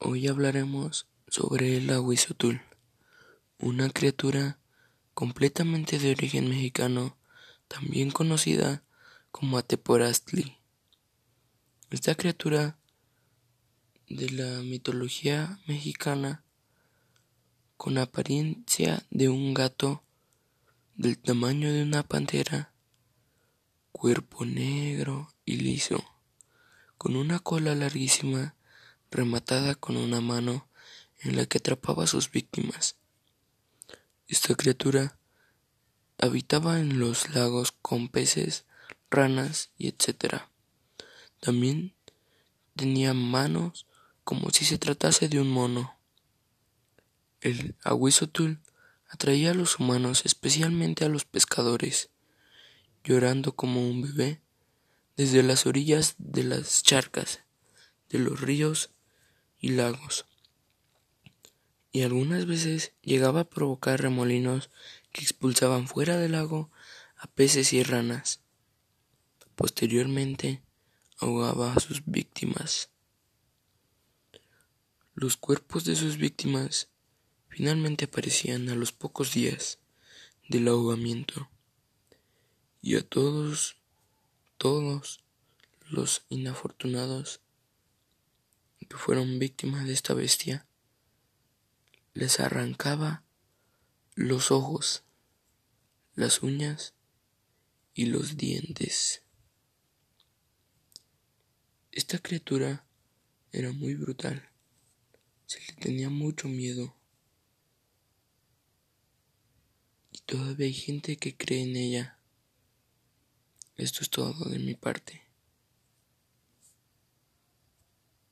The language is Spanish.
Hoy hablaremos sobre el Ahuizotul, una criatura completamente de origen mexicano, también conocida como Ateporastli. Esta criatura de la mitología mexicana, con apariencia de un gato del tamaño de una pantera, cuerpo negro y liso, con una cola larguísima rematada con una mano en la que atrapaba a sus víctimas. Esta criatura habitaba en los lagos con peces, ranas y etc. También tenía manos como si se tratase de un mono. El Ahuizotul atraía a los humanos, especialmente a los pescadores, llorando como un bebé desde las orillas de las charcas, de los ríos y lagos, y algunas veces llegaba a provocar remolinos que expulsaban fuera del lago a peces y ranas. Posteriormente ahogaba a sus víctimas. Los cuerpos de sus víctimas finalmente aparecían a los pocos días del ahogamiento y a todos, todos los inafortunados que fueron víctimas de esta bestia, les arrancaba los ojos, las uñas y los dientes. Esta criatura era muy brutal, se le tenía mucho miedo. Y todavía hay gente que cree en ella. Esto es todo de mi parte.